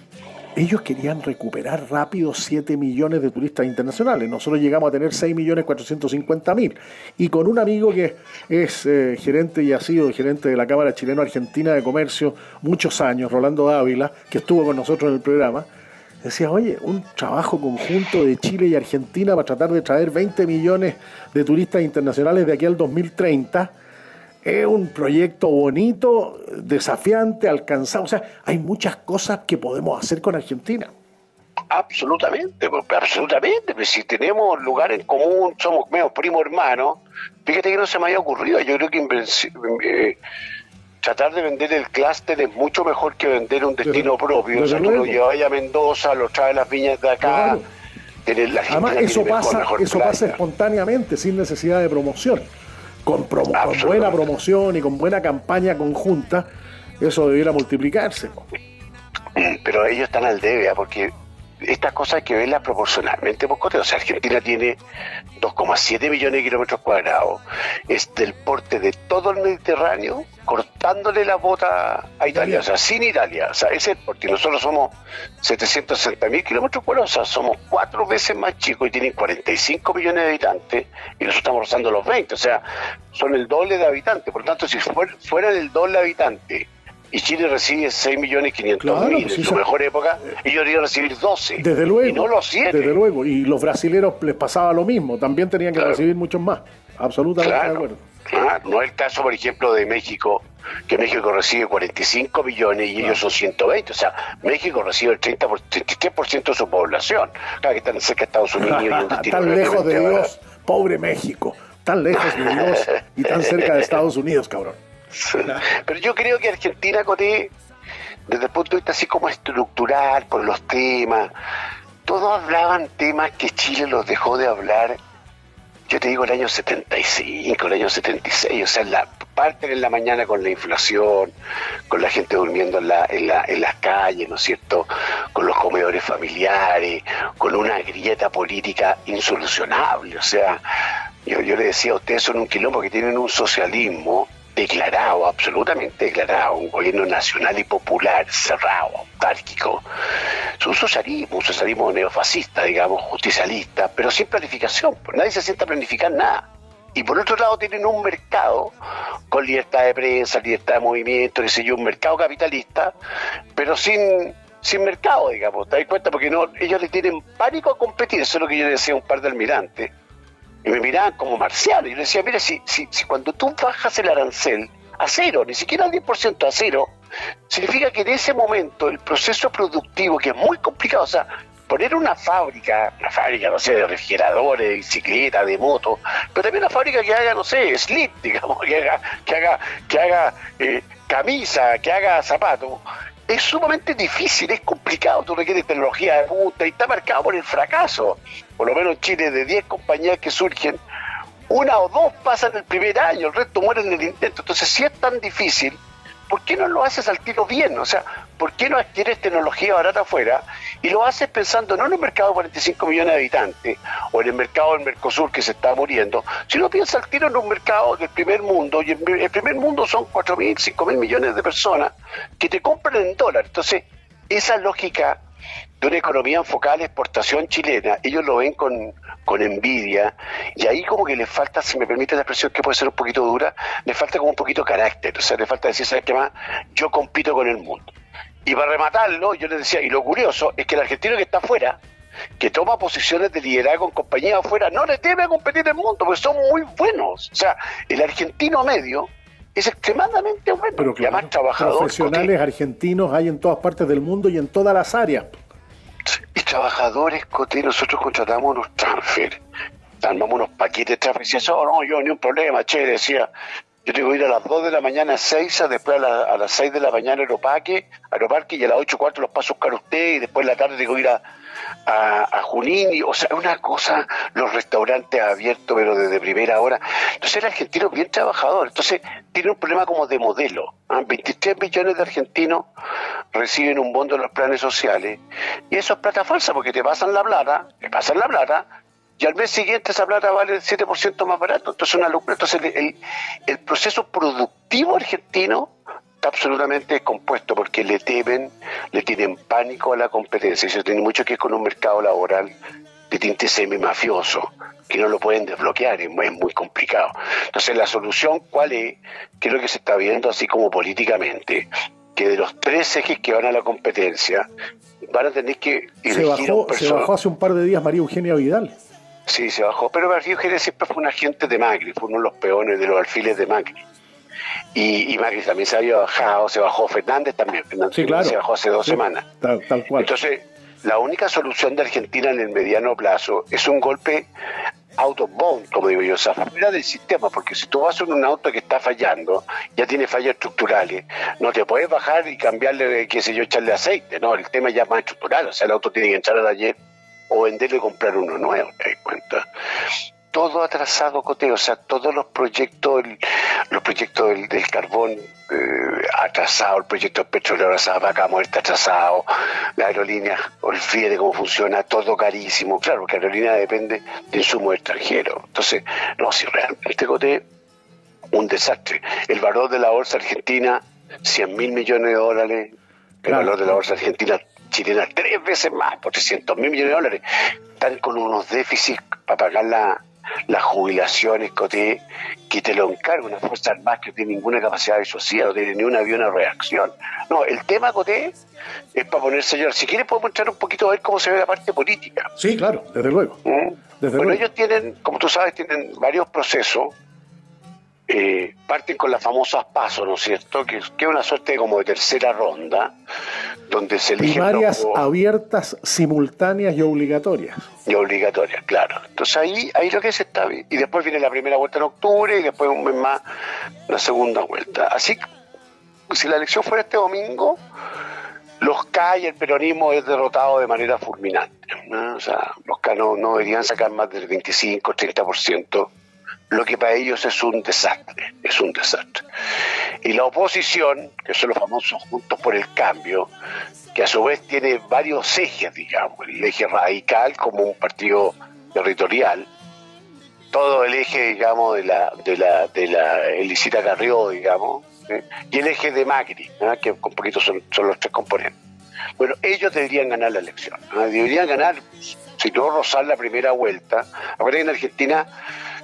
ellos querían recuperar rápido 7 millones de turistas internacionales. Nosotros llegamos a tener 6 millones 450 mil. Y con un amigo que es eh, gerente y ha sido gerente de la Cámara Chileno-Argentina de Comercio muchos años, Rolando Dávila, que estuvo con nosotros en el programa, Decía, oye, un trabajo conjunto de Chile y Argentina para tratar de traer 20 millones de turistas internacionales de aquí al 2030 es un proyecto bonito, desafiante, alcanzado. O sea, hay muchas cosas que podemos hacer con Argentina. Absolutamente, absolutamente. Pues si tenemos lugar en común, somos medio primo hermano. Fíjate que no se me haya ocurrido. Yo creo que eh, tratar de vender el clúster es mucho mejor que vender un destino propio. o sea, tú lo llevas a Mendoza, lo traes las viñas de acá. Además, eso, pasa, eso pasa espontáneamente, sin necesidad de promoción. Con, con, buena promoción y con buena campaña conjunta, eso debiera multiplicarse. Pero ellos están al debe, ¿ah? porque estas cosas hay que verlas proporcionalmente, O sea, Argentina tiene 2,7 millones de kilómetros cuadrados, es del porte de todo el Mediterráneo, cortándole la bota a Italia, o sea, sin Italia, o sea, ese es el porte. Nosotros somos 760 mil kilómetros cuadrados, o sea, somos cuatro veces más chicos y tienen 45 millones de habitantes y nosotros estamos rozando los 20, o sea, son el doble de habitantes. Por lo tanto, si fueran el doble de habitantes, y Chile recibe 6 millones 500 mil pues en su mejor época, ellos iban a recibir 12. Desde luego. Y no los 7. Desde luego. Y los brasileños les pasaba lo mismo, también tenían que recibir muchos más. Absolutamente de acuerdo. Claro. No es el caso, por ejemplo, de México, que México recibe 45 millones y ellos son 120. O sea, México recibe el 30 33% de su población. Claro que están cerca de Estados Unidos. y tan lejos de Dios, pobre México. Tan lejos de Dios y tan cerca de Estados Unidos, cabrón. Pero yo creo que Argentina, Coté, desde el punto de vista así como estructural, por los temas, todos hablaban temas que Chile los dejó de hablar, yo te digo el año 75, el año 76, o sea, la parte en la mañana con la inflación, con la gente durmiendo en, la, en, la, en las calles, ¿no es cierto?, con los comedores familiares, con una grieta política insolucionable, o sea, yo, yo le decía a ustedes son un quilombo que tienen un socialismo declarado, absolutamente declarado, un gobierno nacional y popular, cerrado, autárquico. Es un socialismo, un socialismo neofascista, digamos, justicialista, pero sin planificación, pues nadie se sienta a planificar nada. Y por otro lado tienen un mercado con libertad de prensa, libertad de movimiento, qué sé yo, un mercado capitalista, pero sin, sin mercado, digamos, ¿te das cuenta? Porque no, ellos le tienen pánico a competir, eso es lo que yo le decía a un par de almirantes y me miraban como marcial. Y yo decía, mira, si, si, si cuando tú bajas el arancel a cero, ni siquiera al 10% a cero, significa que en ese momento el proceso productivo, que es muy complicado, o sea, poner una fábrica, una fábrica, no sé, de refrigeradores, de bicicletas, de motos, pero también una fábrica que haga, no sé, slip, digamos, que haga, que haga, que haga eh, camisa, que haga zapatos, es sumamente difícil, es complicado, tú requieres tecnología de punta y está marcado por el fracaso. Por lo menos en Chile, de 10 compañías que surgen, una o dos pasan el primer año, el resto mueren en el intento. Entonces, si es tan difícil, ¿por qué no lo haces al tiro bien? O sea, ¿por qué no adquieres tecnología barata afuera y lo haces pensando no en un mercado de 45 millones de habitantes o en el mercado del Mercosur que se está muriendo, sino piensa al tiro en un mercado del primer mundo y el primer mundo son 4 mil, 5 mil millones de personas que te compran en dólar. Entonces, esa lógica de una economía enfocada a la exportación chilena, ellos lo ven con, con envidia, y ahí como que les falta, si me permite la expresión que puede ser un poquito dura, le falta como un poquito carácter, o sea, le falta decir, ¿sabes qué más? Yo compito con el mundo. Y para rematarlo, yo les decía, y lo curioso es que el argentino que está afuera, que toma posiciones de liderazgo en compañías afuera, no le teme a competir en el mundo, porque son muy buenos. O sea, el argentino medio es extremadamente bueno Pero y además trabajador. Profesionales argentinos hay en todas partes del mundo y en todas las áreas. Trabajadores, Cote, nosotros contratamos unos transfer, armamos unos paquetes de transfer, decía, oh, no, yo ni un problema, che, decía, yo tengo que ir a las 2 de la mañana a 6, después a, las 6 de la mañana a Aeroparque, Aeroparque y a las 8 cuarto los paso a buscar usted y después en la tarde tengo que ir a, a, Junín. Y, o sea, una cosa, los restaurantes abiertos, pero desde primera hora. Entonces el argentino es bien trabajador. Entonces tiene un problema como de modelo. 23 ¿ah? millones de argentinos reciben un bono de los planes sociales y eso es plata falsa porque te pasan la plata, te pasan la plata y al mes siguiente esa plata vale el 7% más barato. Entonces, una locura. Entonces, el, proceso productivo argentino está absolutamente descompuesto porque le temen, le tienen pánico a la competencia. Eso tiene mucho que ver con un mercado laboral de tinte semi-mafioso, que no lo pueden desbloquear, es muy, muy complicado. Entonces, la solución, ¿cuál es? Lo que se está viendo así como políticamente? que de los tres ejes que van a la competencia, van a tener que se bajó, se bajó hace un par de días María Eugenia Vidal. Sí, se bajó, pero María Eugenia siempre fue un agente de Macri, fue uno de los peones de los alfiles de Macri. Y, y Macri también se había bajado, se bajó Fernández también, Fernández Sí, claro. se bajó hace dos Sí, semanas. Tal, tal cual. Entonces, la única solución de Argentina en el mediano plazo es un golpe autobomb, como digo yo, o sea, fuera del sistema, porque si tú vas en un auto que está fallando, ya tiene fallas estructurales, no te puedes bajar y cambiarle, qué sé yo, echarle aceite, no, el tema ya es más estructural, o sea, el auto tiene que entrar a taller o venderlo y comprar uno nuevo, ¿te das cuenta? Todo atrasado, Cote, o sea, todos los proyectos, los proyectos del, del carbón eh, atrasado, el proyecto del petróleo atrasado, vaca muerta atrasado, la aerolínea, olvídate cómo funciona, todo carísimo, claro, porque la aerolínea depende de insumos extranjeros. Entonces, no, si realmente, Cote, un desastre. El valor de la bolsa argentina, 100 mil millones de dólares, el Claro. valor de la bolsa argentina chilena tres veces más, por 300 mil millones de dólares. Están con unos déficits para pagar la- las jubilaciones, Coté, que te lo encarga una fuerza armada que no tiene ninguna capacidad de social, no tiene ni un avión a reacción. No, el tema, Coté, es para ponerse a llorar. Si quieres podemos entrar un poquito a ver cómo se ve la parte política. Sí, claro, desde luego. ¿Mm? Desde bueno, luego. ellos tienen, como tú sabes, tienen varios procesos. Eh, parten con las famosas pasos, ¿no es cierto? Que, que es una suerte como de tercera ronda, donde se eligen Primarias los- abiertas, simultáneas y obligatorias. y obligatorias, claro. Entonces ahí, ahí lo que se está. Y después viene la primera vuelta en octubre y después un mes más la segunda vuelta. Así si la elección fuera este domingo, los K y el peronismo es derrotado de manera fulminante. ¿no? O sea, los K no, no deberían sacar más del 25, 30%, lo que para ellos es un desastre, es un desastre. Y la oposición, que son los famosos Juntos por el Cambio, que a su vez tiene varios ejes, digamos, el eje radical como un partido territorial, todo el eje, digamos, de la, de la, de la Elisita Carrió, digamos, ¿eh? y el eje de Macri, ¿no? que un poquito son, son los tres componentes. Bueno, ellos deberían ganar la elección, deberían ganar, si no rozar la primera vuelta. Ahora en Argentina,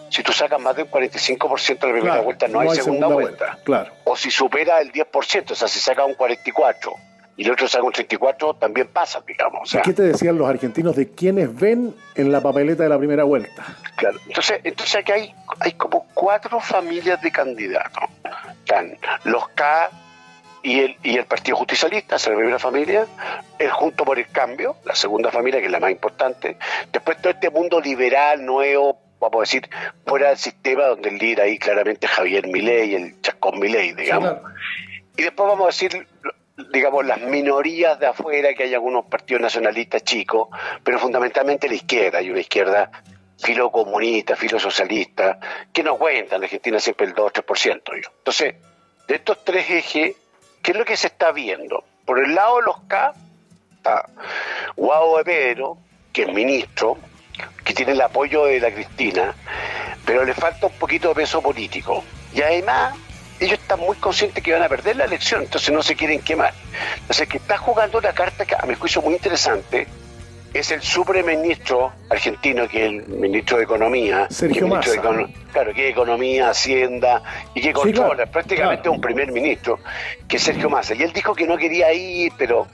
si tú sacas más del 45% de la primera Claro, vuelta, no, hay segunda, vuelta. Claro. O si supera el 10%, o sea, si saca un 44 y el otro saca un 34, también pasa, digamos. O sea, ¿Y qué te decían los argentinos de quienes ven en la papeleta de la primera vuelta? Claro. Entonces, entonces aquí hay, hay como cuatro familias de candidatos. Están los K y el, y el Partido Justicialista, esa es la primera familia, el Junto por el Cambio, la segunda familia, que es la más importante. Después todo este mundo liberal, nuevo, vamos a decir, fuera del sistema, donde el líder ahí claramente Javier Milei, el Chascón Milei, digamos. claro. Y después vamos a decir, digamos, las minorías de afuera, que hay algunos partidos nacionalistas chicos, pero fundamentalmente la izquierda. Hay una izquierda filo comunista, filo socialista, que no cuentan. En Argentina siempre el 2 o 3%. digo. Entonces, de estos tres ejes, ¿qué es lo que se está viendo? Por el lado de los K, está Guado de Pedro, que es ministro, que tiene el apoyo de la Cristina, pero le falta un poquito de peso político. Y además, ellos están muy conscientes que van a perder la elección, entonces no se quieren quemar. Entonces, el que está jugando una carta que a mi juicio muy interesante es el superministro argentino, que es el ministro de Economía. Sergio ministro de Massa. Econo- claro, que es Economía, Hacienda y que controla, claro, prácticamente claro. un primer ministro, que es Sergio Massa. Y él dijo que no quería ir, pero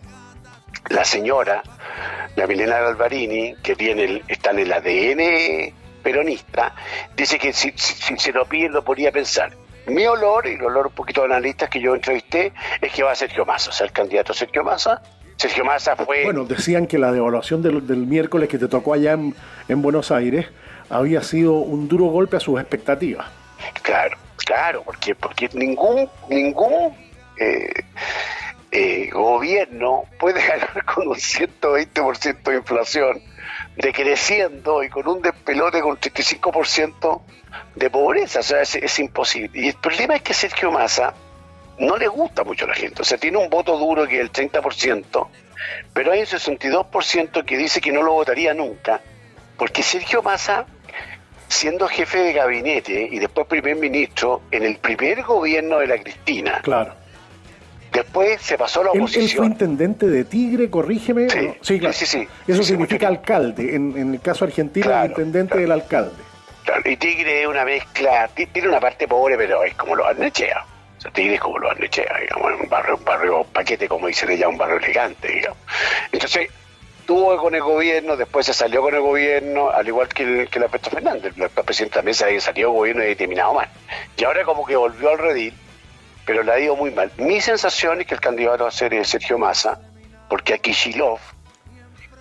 la señora, la Milena Galvarini, que tiene el- está en el ADN peronista, dice que si, si- si se lo piden lo podría pensar. Mi olor, y el olor un poquito de analistas que yo entrevisté, es que va a Sergio Massa, o sea, el candidato Sergio Massa. Sergio Massa fue... Bueno, decían que la devaluación del, del miércoles que te tocó allá en, en Buenos Aires había sido un duro golpe a sus expectativas. Claro, claro, porque, porque ningún, ningún eh, eh, gobierno puede ganar con un 120% de inflación, decreciendo y con un despelote con 35% de pobreza. O sea, es, es imposible. Y el problema es que Sergio Massa no le gusta mucho a la gente. O sea, tiene un voto duro que es el 30%, pero hay un 62% que dice que no lo votaría nunca, porque Sergio Massa siendo jefe de gabinete y después primer ministro en el primer gobierno de la Cristina. Claro. Después se pasó a la Él, él oposición. fue intendente de Tigre, corrígeme. Sí, ¿no? sí, claro. sí. Eso significa alcalde. En, en el caso argentino, Claro, el intendente claro. del alcalde. Claro, y Tigre es una mezcla, ti- tiene una parte pobre, pero es como los Arnechea. O Tigre es como lo Arnechea, digamos, un barrio, un barrio paquete, como dicen ella, un barrio elegante, digamos. Entonces, tuvo con el gobierno, después se salió con el gobierno, al igual que, el, que la Petro Fernández, el presidente también se había salido del gobierno y terminado mal. Y ahora como que volvió al redil, pero le ha ido muy mal. Mi sensación es que el candidato va a ser eh, Sergio Massa, porque a Kishilov,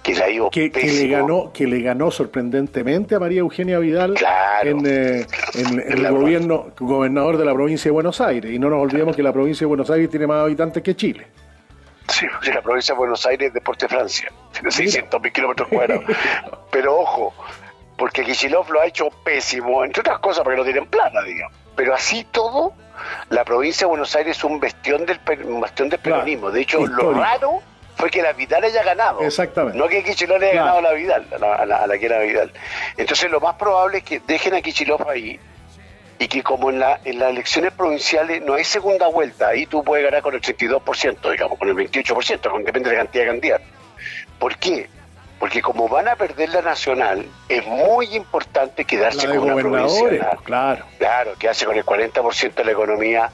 que le ha ido que, que, le ganó que le ganó sorprendentemente a María Eugenia Vidal en, eh, en, en el gobierno gobernador de la provincia de Buenos Aires y no nos olvidemos que la provincia de Buenos Aires tiene más habitantes que Chile Sí, la provincia de Buenos Aires, Deporte Francia, tiene 600 mil kilómetros cuadrados. Pero ojo, porque Kicillof lo ha hecho pésimo, entre otras cosas porque no tienen plata, digamos. Pero así todo, la provincia de Buenos Aires es un bastión del, un del peronismo. De hecho, lo raro fue que la Vidal haya ganado. Exactamente. No que Kicillof le haya ganado a la Vidal, a la, a la, a la que era Vidal. Entonces, lo más probable es que dejen a Kicillof ahí y que como en, la, en las elecciones provinciales no hay segunda vuelta, ahí tú puedes ganar con el 32%, digamos, con el 28%, con, depende de la cantidad de candidatos. ¿Por qué? Porque como van a perder la nacional, es muy importante quedarse con una provincia. Claro. Claro, quedarse con el 40% de la economía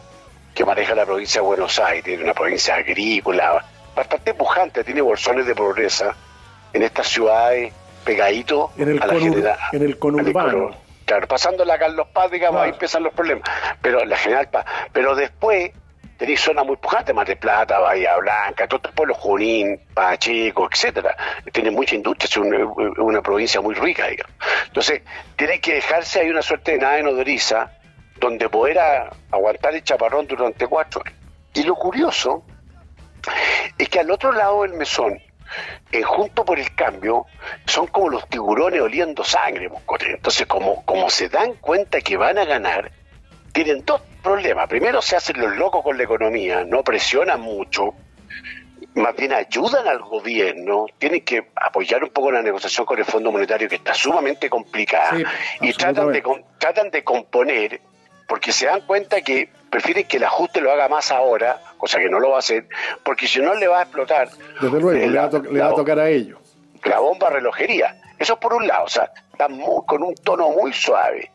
que maneja la provincia de Buenos Aires, una provincia agrícola, bastante pujante, tiene bolsones de pobreza en estas ciudades pegadito en el a la general. en el conurbano. Claro, pasando la Carlos Paz, digamos, Claro. ahí empiezan los problemas. Pero la General Paz. Pero después tenéis zonas muy pujantes, Mar del Plata, Bahía Blanca, todos estos pueblos, Junín, Pacheco, etcétera. Tienen mucha industria, es una, una provincia muy rica, digamos. Entonces, tienen que dejarse, hay una suerte de nada en donde poder aguantar el chaparrón durante cuatro años. Y lo curioso es que al otro lado del mesón, en Junto por el Cambio, son como los tiburones oliendo sangre, moscote. Entonces, como, como se dan cuenta que van a ganar, tienen dos problemas. Primero, se hacen los locos con la economía, no presionan mucho, más bien ayudan al gobierno, tienen que apoyar un poco la negociación con el Fondo Monetario, que está sumamente complicada, Sí, y tratan de, tratan de componer, porque se dan cuenta que prefieren que el ajuste lo haga más ahora, cosa que no lo va a hacer, porque si no le va a explotar Desde luego, eh, le va, a la- to- le va a la- tocar a ellos. la bomba relojería. Eso por un lado, o sea, están muy- con un tono muy suave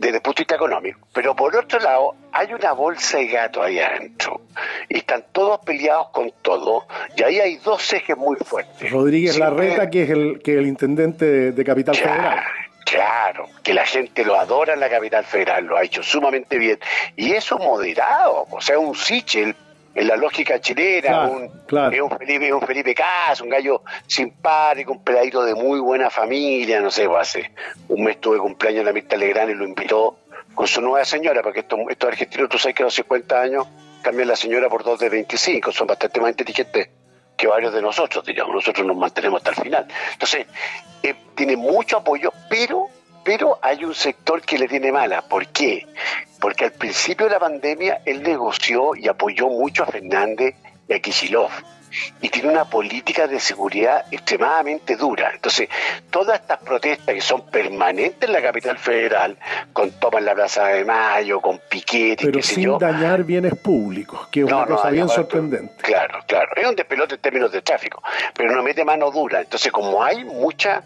desde el punto de vista económico. Pero por otro lado, hay una bolsa de gato ahí adentro. Y están todos peleados con todo. Y ahí hay dos ejes muy fuertes. Rodríguez Siempre- Larreta, que es el, que es el intendente de, de Capital Federal. claro, que la gente lo adora en la capital federal, lo ha hecho sumamente bien. Y eso moderado, o sea, un Sichel en la lógica chilena, Claro, un, claro. es un Felipe, un Felipe Cas, un gallo simpático, un peladito de muy buena familia, no sé, pues hace un mes tuve cumpleaños en la Mirta Legrand y lo invitó con su nueva señora, porque estos, estos argentinos, tú sabes que a los 50 años cambian la señora por dos de 25, son bastante más inteligentes que varios de nosotros, digamos, nosotros nos mantenemos hasta el final. Entonces, eh, tiene mucho apoyo, pero, pero hay un sector que le tiene mala. ¿Por qué? Porque al principio de la pandemia él negoció y apoyó mucho a Fernández y a Kicillof. Y tiene una política de seguridad extremadamente dura. Entonces, todas estas protestas que son permanentes en la capital federal, con toma en la Plaza de Mayo, con piquetes, Pero qué sé sin yo, dañar bienes públicos, que es no, una no, cosa bien sorprendente. Claro, claro. Es un despelote en términos de tráfico, pero no mete mano dura. Entonces, como hay mucha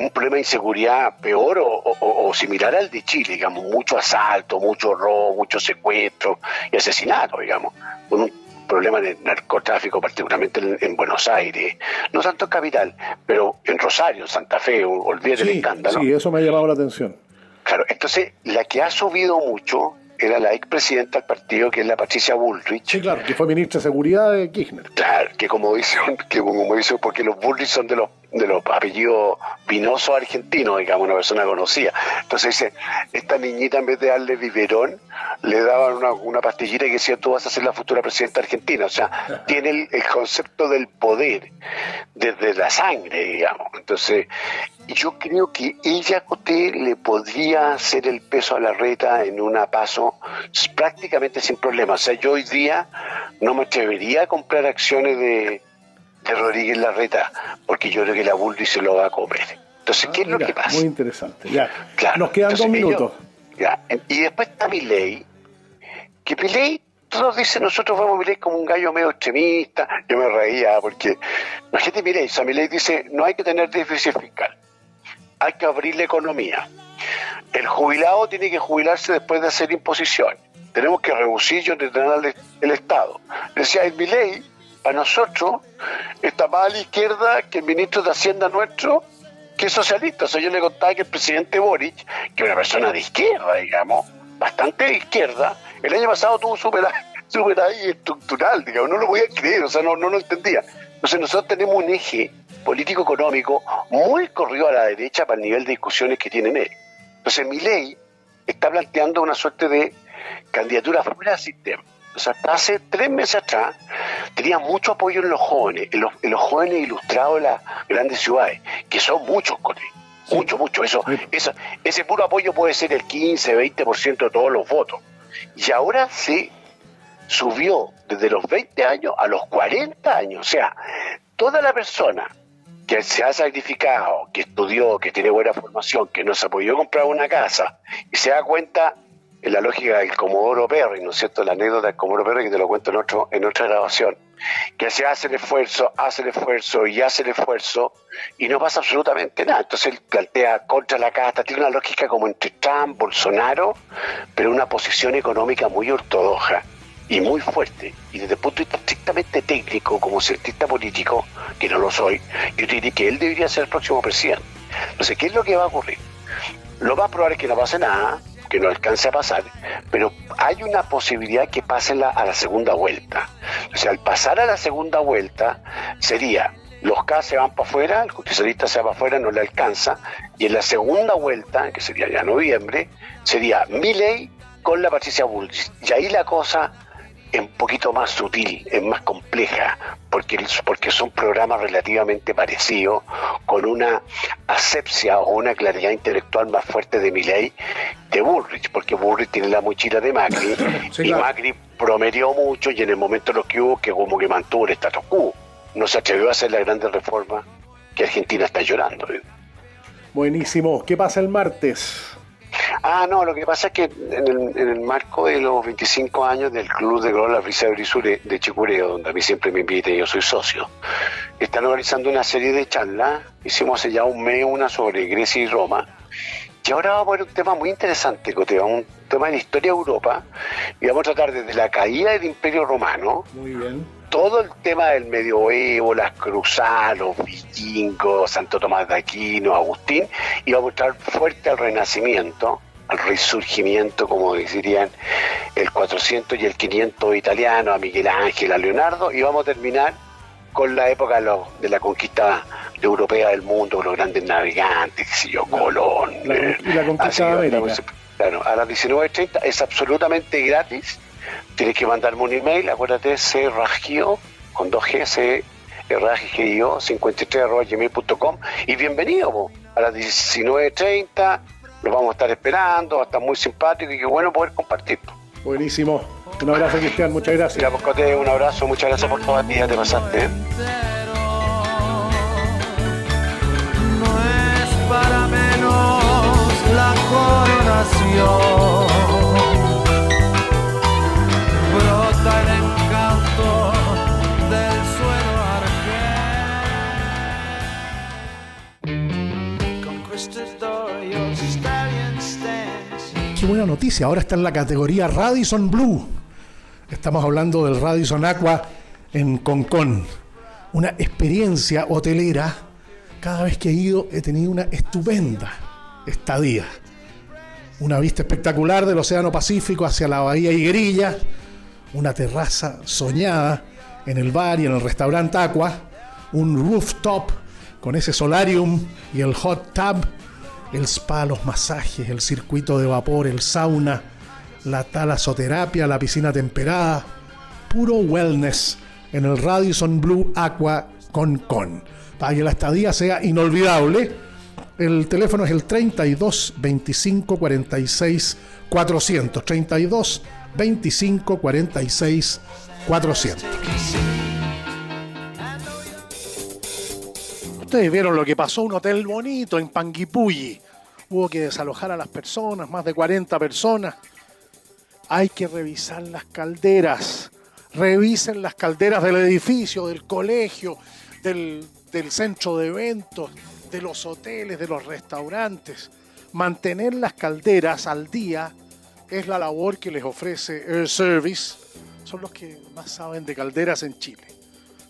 un problema de inseguridad peor o, o- o similar al de Chile, digamos, mucho asalto, mucho robo, mucho secuestro y asesinato, digamos, con un problema de narcotráfico, particularmente en, en Buenos Aires, no tanto en Capital, pero en Rosario, en Santa Fe, olvídate Sí, escándalo. sí, eso me ha llamado la atención. Claro, entonces la que ha subido mucho era la expresidenta del partido, que es la Patricia Bullrich, Sí, claro, que fue ministra de Seguridad de Kirchner. Claro, que como dice, que como dice, porque los Bullrich son de los de los apellidos vinosos argentinos, digamos, una persona conocida. Entonces dice, esta niñita en vez de darle biberón, le daban una, una pastillita que decía, tú vas a ser la futura presidenta argentina. O sea, tiene el, el concepto del poder desde la sangre, digamos. Entonces, yo creo que ella, Coté, le podría hacer el peso a la reta en una paso prácticamente sin problema. O sea, yo hoy día no me atrevería a comprar acciones de, de Rodríguez Larreta, porque yo creo que la Bullrich se lo va a comer. Entonces, ¿qué es lo Mira, que pasa? Muy interesante. Ya. Claro, Nos quedan dos minutos. ellos- ya, y después está Milei, que Milei, todos dicen, nosotros vemos a Milei como un gallo medio extremista. Yo me reía porque la gente Milei, o sea, Milei dice, no hay que tener déficit fiscal, hay que abrir la economía. El jubilado tiene que jubilarse después de hacer imposición. Tenemos que reducir y ordenar el Estado. Decía, el mi ley, para nosotros, está más a la izquierda que el ministro de Hacienda nuestro, que es socialista. O sea, yo le contaba que el presidente Boric, que es una persona de izquierda, digamos, bastante de izquierda, el año pasado tuvo un ahí estructural, digamos, no lo voy a creer, o sea, no, no lo entendía. Entonces nosotros tenemos un eje político-económico muy corrido a la derecha para el nivel de discusiones que tienen él. Entonces mi ley está planteando una suerte de candidatura fuera del sistema. O sea, hace tres meses atrás tenía mucho apoyo en los jóvenes, en los, jóvenes ilustrados de las grandes ciudades, que son muchos, Cote. Mucho, mucho. Eso, eso, ese puro apoyo puede ser el 15, 20% de todos los votos. Y ahora se subió desde los 20 años a los 40 años. O sea, toda la persona que se ha sacrificado, que estudió, que tiene buena formación, que no se ha podido comprar una casa y se da cuenta en la lógica del Comodoro Perry, ¿no es cierto? La anécdota del Comodoro Perry que te lo cuento en, otro, en otra grabación, que se hace el esfuerzo, hace el esfuerzo y hace el esfuerzo y no pasa absolutamente nada. Entonces él plantea contra la casta, tiene una lógica como entre Trump, Bolsonaro, pero una posición económica muy ortodoxa y muy fuerte. Y desde el punto de vista estrictamente técnico, como cientista político, que no lo soy, yo diría que él debería ser el próximo presidente. Entonces, ¿qué es lo que va a ocurrir? Lo más probable es que no pase nada, que no alcance a pasar, pero hay una posibilidad que pase a la segunda vuelta. O sea, al pasar a la segunda vuelta sería los K se van para afuera, el justicialista se va para afuera, no le alcanza, y en la segunda vuelta, que sería ya noviembre, sería ley con la Patricia Bulls. Y ahí la cosa es un poquito más sutil, es más compleja, porque, porque son programas relativamente parecidos, con una asepsia o una claridad intelectual más fuerte de Milley de Bullrich, porque Bullrich tiene la mochila de Macri, y Macri promedió mucho y en el momento lo que hubo que como que mantuvo el status quo, no se atrevió a hacer la grandes reforma que Argentina está llorando. Buenísimo, ¿qué pasa el martes? Ah, no, lo que pasa es que en el, marco de los 25 años del Club de Golf La Brisa de de Chicureo, donde a mí siempre me invitan y yo soy socio, están organizando una serie de charlas. Hicimos hace ya un mes una sobre Grecia y Roma. Y ahora vamos a ver un tema muy interesante, Cote, un tema de la historia de Europa. Y vamos a tratar desde la caída del Imperio Romano. Muy bien todo el tema del medioevo, las cruzadas, los vikingos, Santo Tomás de Aquino, Agustín, iba a mostrar fuerte al renacimiento, al resurgimiento, como dirían, el 400 y el 500 italiano, a Miguel Ángel, a Leonardo, y vamos a terminar con la época de, la conquista europea del mundo, con los grandes navegantes, qué sé yo, Colón. La, y la conquista de América. Claro, a las 19.30 es absolutamente gratis tienes que mandarme un email, acuérdate, cragio, con 2G, c 53 gmail.com y bienvenido a las 19.30, los vamos a estar esperando, va a estar muy simpático y qué bueno poder compartir. Buenísimo. Un abrazo, Cristian, muchas gracias. Mira, un abrazo, muchas gracias por toda ti, ya te pasaste. ¿eh? No es para menos la coronación. Qué buena noticia, ahora está en la categoría Radisson Blue. Estamos hablando del Radisson Aqua en Concón. Una experiencia hotelera. Cada vez que he ido he tenido una estupenda estadía. Una vista espectacular del Océano Pacífico hacia la Bahía Higuerilla. Una terraza soñada en el bar y en el restaurante Aqua. Un rooftop con ese solarium y el hot tub el spa, los masajes, el circuito de vapor, el sauna, la talasoterapia, la piscina temperada, puro wellness en el Radisson Blue Aqua con con. Para que la estadía sea inolvidable, el teléfono es el 32 25 46 400. 32 25 46 400. Ustedes vieron lo que pasó, un hotel bonito en Panguipulli. Hubo que desalojar a las personas, más de 40 personas. Hay que revisar las calderas. Revisen las calderas del edificio, del colegio, del, del centro de eventos, de los hoteles, de los restaurantes. Mantener las calderas al día es la labor que les ofrece Air Service. Son los que más saben de calderas en Chile.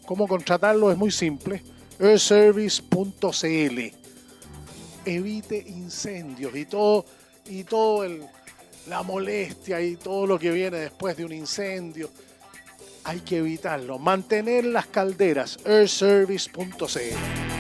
¿Cómo contratarlo? Es muy simple. airservice.cl. Evite incendios y todo y todo el, la molestia y todo lo que viene después de un incendio. Hay que evitarlo. Mantener las calderas. airservice.cl.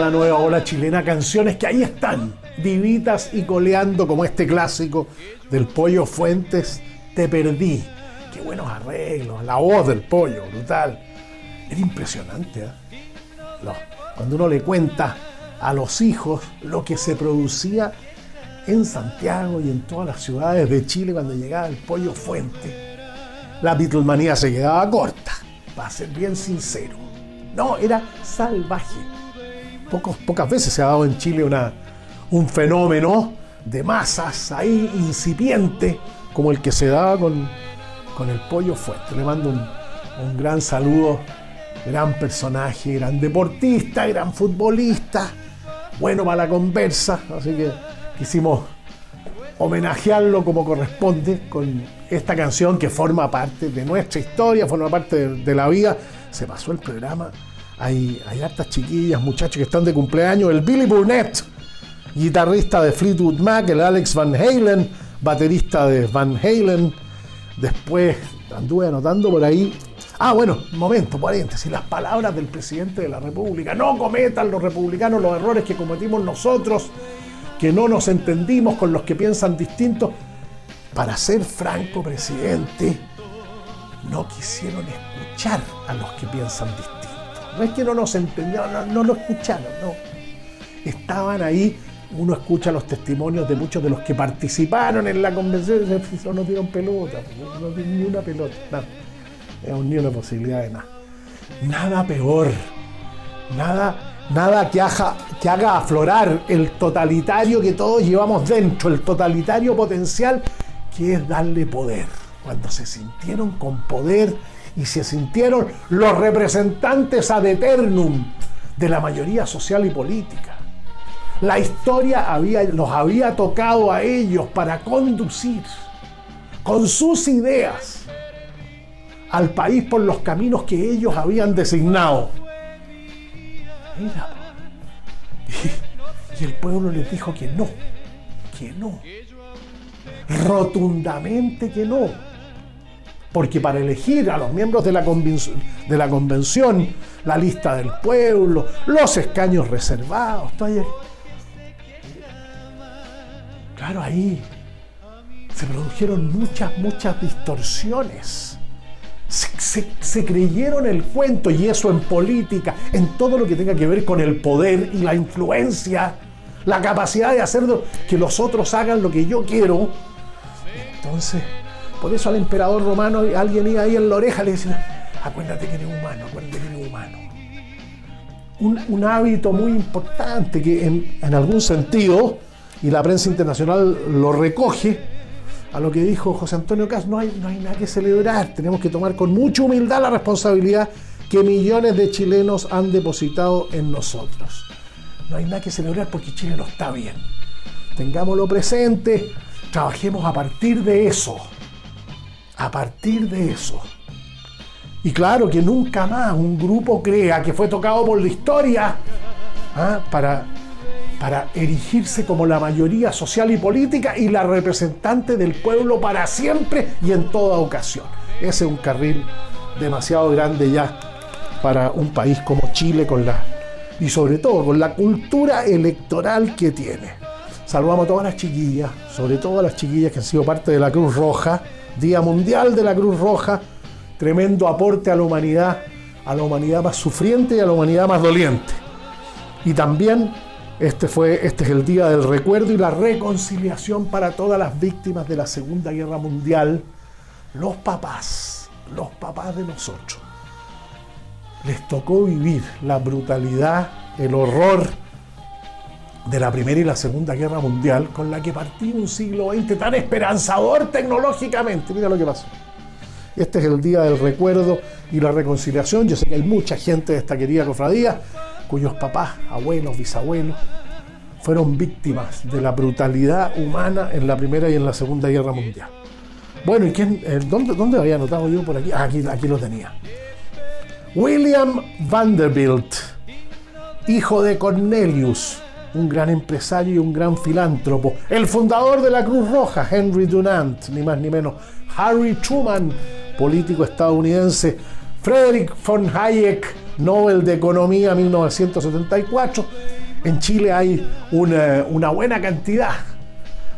la nueva ola chilena, canciones que ahí están, vivitas y coleando como este clásico del Pollo Fuentes, Te Perdí. Qué buenos arreglos, la voz del pollo, brutal. Era impresionante, ¿eh? Lo- Cuando uno le cuenta a los hijos lo que se producía en Santiago y en todas las ciudades de Chile cuando llegaba el Pollo Fuentes, la Beatlemanía se quedaba corta, para ser bien sincero. No, era salvaje. Pocas veces se ha dado en Chile una, un fenómeno de masas ahí incipiente como el que se daba con, con el pollo fuerte. Le mando un, un gran saludo, gran personaje, gran deportista, gran futbolista, bueno para la conversa, así que quisimos homenajearlo como corresponde con esta canción que forma parte de nuestra historia, forma parte de, de la vida. Se pasó el programa. Hay, hay hartas chiquillas, muchachos que están de cumpleaños. El Billy Burnett, guitarrista de Fleetwood Mac, el Alex Van Halen, baterista de Van Halen. Después anduve anotando por ahí. Ah, bueno, momento, paréntesis. Las palabras del presidente de la República. No cometan los republicanos los errores que cometimos nosotros que no nos entendimos con los que piensan distintos. Para ser franco, presidente, no quisieron escuchar a los que piensan distintos. No es que no nos entendieron, no, no lo escucharon, no. Estaban ahí, uno escucha los testimonios de muchos de los que participaron en la convención y dicen, no dieron pelota, no dieron ni una pelota, nada. Ni una posibilidad de nada. Nada peor, nada, nada que haga, que haga aflorar el totalitario que todos llevamos dentro, el totalitario potencial que es darle poder. Cuando se sintieron con poder y se sintieron los representantes ad eternum de la mayoría social y política. La historia había, los había tocado a ellos para conducir con sus ideas al país por los caminos que ellos habían designado. Y el pueblo les dijo que no, que no, rotundamente que no. Porque para elegir a los miembros de la, de la convención, la lista del pueblo, los escaños reservados, ahí- claro, ahí se produjeron muchas, muchas distorsiones. Se, se- se creyeron el cuento y eso en política, en todo lo que tenga que ver con el poder y la influencia, la capacidad de hacer que los otros hagan lo que yo quiero. Entonces, por eso al emperador romano alguien iba ahí en la oreja le decía, acuérdate que eres humano, acuérdate que eres humano. Un, un hábito muy importante que en, en algún sentido, y la prensa internacional lo recoge, a lo que dijo José Antonio Cas, no hay, no hay nada que celebrar, tenemos que tomar con mucha humildad la responsabilidad que millones de chilenos han depositado en nosotros. No hay nada que celebrar porque Chile no está bien. Tengámoslo presente, trabajemos a partir de eso. A partir de eso. Y claro que nunca más un grupo crea que fue tocado por la historia ¿ah? para, para erigirse como la mayoría social y política y la representante del pueblo para siempre y en toda ocasión. Ese es un carril demasiado grande ya para un país como Chile con la y sobre todo con la cultura electoral que tiene. Saludamos a todas las chiquillas, sobre todo a las chiquillas que han sido parte de la Cruz Roja, Día Mundial de la Cruz Roja, tremendo aporte a la humanidad, a la humanidad más sufriente y a la humanidad más doliente. Y también este, fue, este es el día del recuerdo y la reconciliación para todas las víctimas de la Segunda Guerra Mundial, los papás, los papás de nosotros. Les tocó vivir la brutalidad, el horror de la Primera y la Segunda Guerra Mundial con la que partió un siglo XX tan esperanzador tecnológicamente. Mira lo que pasó. Este es el día del recuerdo y la reconciliación. Yo sé que hay mucha gente de esta querida cofradía cuyos papás, abuelos, bisabuelos fueron víctimas de la brutalidad humana en la Primera y en la Segunda Guerra Mundial. Bueno, ¿y quién, eh, dónde, dónde había anotado yo por aquí? Ah, aquí, aquí lo tenía. William Vanderbilt, hijo de Cornelius, un gran empresario y un gran filántropo, el fundador de la Cruz Roja, Henry Dunant, ni más ni menos, Harry Truman, político estadounidense, Frederick von Hayek, Nobel de Economía 1974. En Chile hay una, una buena cantidad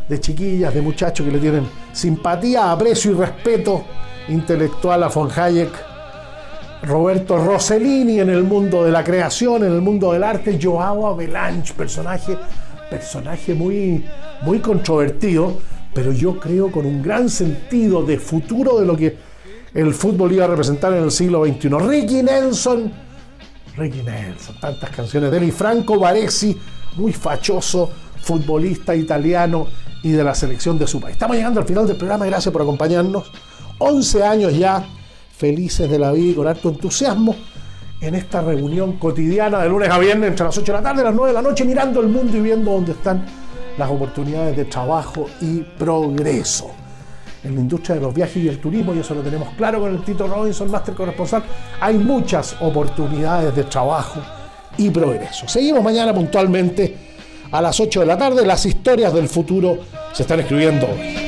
de chiquillas, de muchachos que le tienen simpatía, aprecio y respeto intelectual a von Hayek Roberto Rossellini en el mundo de la creación, en el mundo del arte, Joao Avalanche, personaje, personaje muy, muy controvertido, pero yo creo con un gran sentido de futuro de lo que el fútbol iba a representar en el siglo XXI. Ricky Nelson, Ricky Nelson, tantas canciones de él, y Franco Baresi, muy fachoso, futbolista italiano y de la selección de su país. Estamos llegando al final del programa, gracias por acompañarnos. 11 años ya felices de la vida y con harto entusiasmo en esta reunión cotidiana de lunes a viernes entre las 8 de la tarde y las 9 de la noche, mirando el mundo y viendo dónde están las oportunidades de trabajo y progreso. En la industria de los viajes y el turismo, y eso lo tenemos claro con el Tito Robinson, Master Corresponsal, hay muchas oportunidades de trabajo y progreso. Seguimos mañana puntualmente a las 8 de la tarde. Las historias del futuro se están escribiendo hoy.